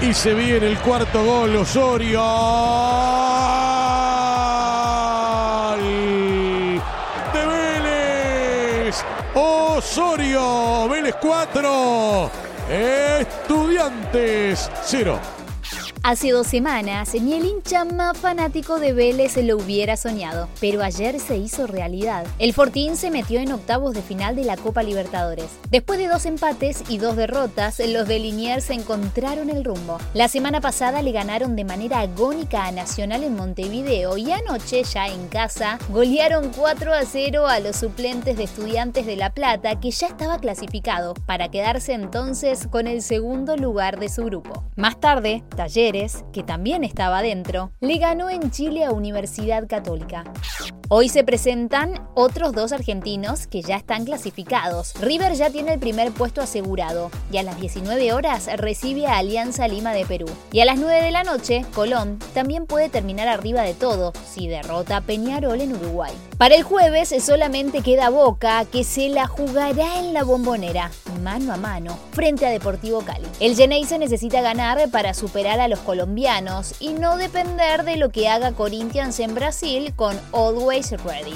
y se viene el cuarto gol, Osorio. De Vélez. Osorio. Vélez 4. Estudiantes 0. Hace dos semanas, ni el hincha más fanático de Vélez lo hubiera soñado, pero ayer se hizo realidad. El Fortín se metió en octavos de final de la Copa Libertadores. Después de dos empates y dos derrotas, los de Liniers encontraron el rumbo. La semana pasada le ganaron de manera agónica a Nacional en Montevideo y anoche, ya en casa, golearon 4 a 0 a los suplentes de Estudiantes de La Plata, que ya estaba clasificado, para quedarse entonces con el segundo lugar de su grupo. Más tarde, Taller que también estaba dentro, le ganó en Chile a Universidad Católica. Hoy se presentan otros dos argentinos que ya están clasificados. River ya tiene el primer puesto asegurado y a las 19 horas recibe a Alianza Lima de Perú. Y a las 9 de la noche, Colón también puede terminar arriba de todo si derrota a Peñarol en Uruguay. Para el jueves solamente queda Boca que se la jugará en la bombonera, mano a mano, frente a Deportivo Cali. El se necesita ganar para superar a los colombianos y no depender de lo que haga Corinthians en Brasil con Always Ready.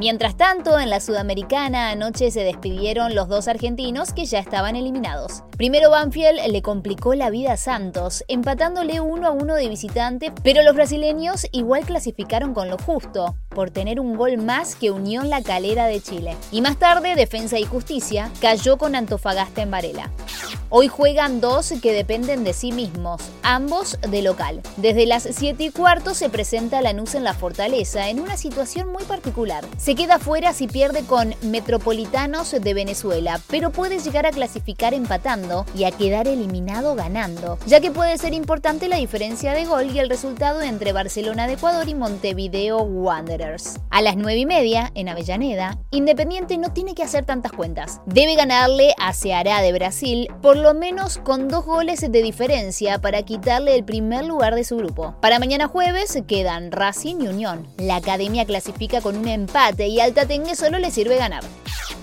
Mientras tanto, en la Sudamericana anoche se despidieron los dos argentinos que ya estaban eliminados. Primero Banfield le complicó la vida a Santos, empatándole uno a uno de visitante, pero los brasileños igual clasificaron con lo justo, por tener un gol más que Unión La Calera de Chile. Y más tarde, Defensa y Justicia cayó con Antofagasta en Varela. Hoy juegan dos que dependen de sí mismos, ambos de local. Desde las 7 y cuarto se presenta Lanús en la Fortaleza en una situación muy particular. Se queda fuera si pierde con Metropolitanos de Venezuela, pero puede llegar a clasificar empatando y a quedar eliminado ganando, ya que puede ser importante la diferencia de gol y el resultado entre Barcelona de Ecuador y Montevideo Wanderers. A las 9 y media, en Avellaneda, Independiente no tiene que hacer tantas cuentas. Debe ganarle a Ceará de Brasil por lo menos con dos goles de diferencia para quitarle el primer lugar de su grupo. Para mañana jueves quedan Racing y Unión. La academia clasifica con un empate y Alta Tengue solo le sirve ganar.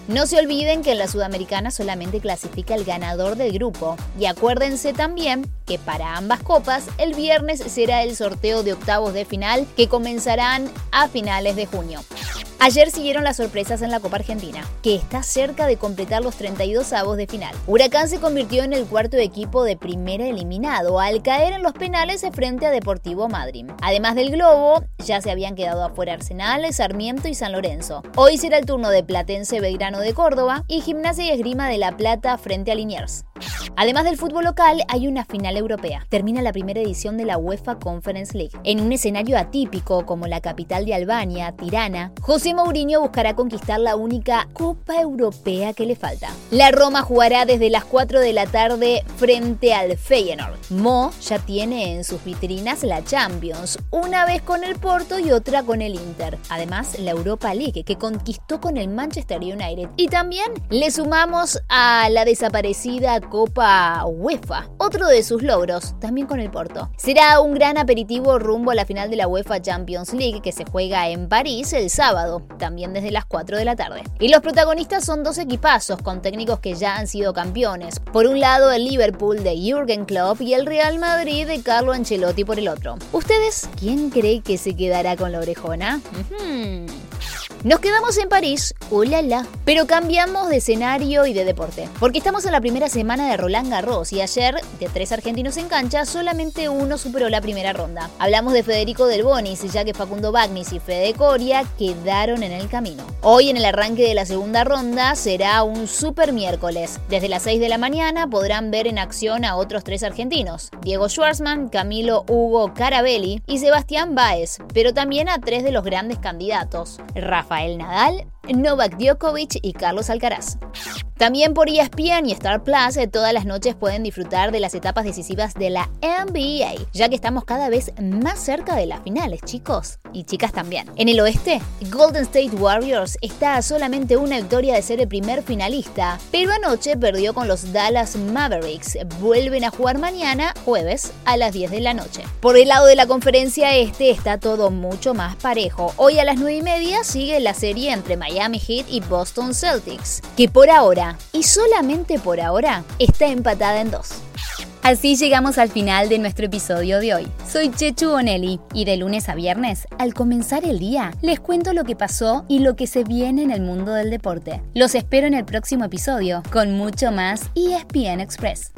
No se olviden que en la Sudamericana solamente clasifica el ganador del grupo. Y acuérdense también que para ambas copas el viernes será el sorteo de octavos de final que comenzarán a finales de junio. Ayer siguieron las sorpresas en la Copa Argentina, que está cerca de completar los 32 avos de final. Huracán se convirtió en el cuarto equipo de primera eliminado al caer en los penales frente a Deportivo Madrid. Además del Globo, ya se habían quedado afuera Arsenal, Sarmiento y San Lorenzo. Hoy será el turno de Platense Belgrano de Córdoba y Gimnasia y Esgrima de La Plata frente a Liniers. Además del fútbol local, hay una final europea. Termina la primera edición de la UEFA Conference League. En un escenario atípico como la capital de Albania, Tirana, José Mourinho buscará conquistar la única Copa Europea que le falta. La Roma jugará desde las 4 de la tarde frente al Feyenoord. Mo ya tiene en sus vitrinas la Champions, una vez con el Porto y otra con el Inter. Además, la Europa League, que conquistó con el Manchester United. Y también le sumamos a la desaparecida Copa UEFA, otro de sus logros, también con el Porto. Será un gran aperitivo rumbo a la final de la UEFA Champions League que se juega en París el sábado, también desde las 4 de la tarde. Y los protagonistas son dos equipazos con técnicos que ya han sido campeones. Por un lado el Liverpool de Jürgen Klopp y el Real Madrid de Carlo Ancelotti por el otro. ¿Ustedes quién cree que se quedará con la orejona? Nos quedamos en París, ¡ulala! Pero cambiamos de escenario y de deporte, porque estamos en la primera semana de Roland Garros y ayer, de tres argentinos en cancha, solamente uno superó la primera ronda. Hablamos de Federico Del Bonis, ya que Facundo Bagnis y Fede Coria quedaron en el camino. Hoy, en el arranque de la segunda ronda, será un super miércoles. Desde las 6 de la mañana podrán ver en acción a otros tres argentinos, Diego Schwartzman, Camilo Hugo Carabelli y Sebastián Baez, pero también a tres de los grandes candidatos, Rafael Nadal, Novak Djokovic y Carlos Alcaraz. También por ESPN y Star Plus eh, todas las noches pueden disfrutar de las etapas decisivas de la NBA, ya que estamos cada vez más cerca de las finales, chicos y chicas también. En el oeste, Golden State Warriors está a solamente una victoria de ser el primer finalista, pero anoche perdió con los Dallas Mavericks. Vuelven a jugar mañana, jueves, a las 10 de la noche. Por el lado de la conferencia este está todo mucho más parejo. Hoy a las 9 y media sigue la serie entre Miami Heat y Boston Celtics, que por ahora y solamente por ahora está empatada en dos. Así llegamos al final de nuestro episodio de hoy. Soy Chechu Bonelli y de lunes a viernes, al comenzar el día, les cuento lo que pasó y lo que se viene en el mundo del deporte. Los espero en el próximo episodio con mucho más ESPN Express.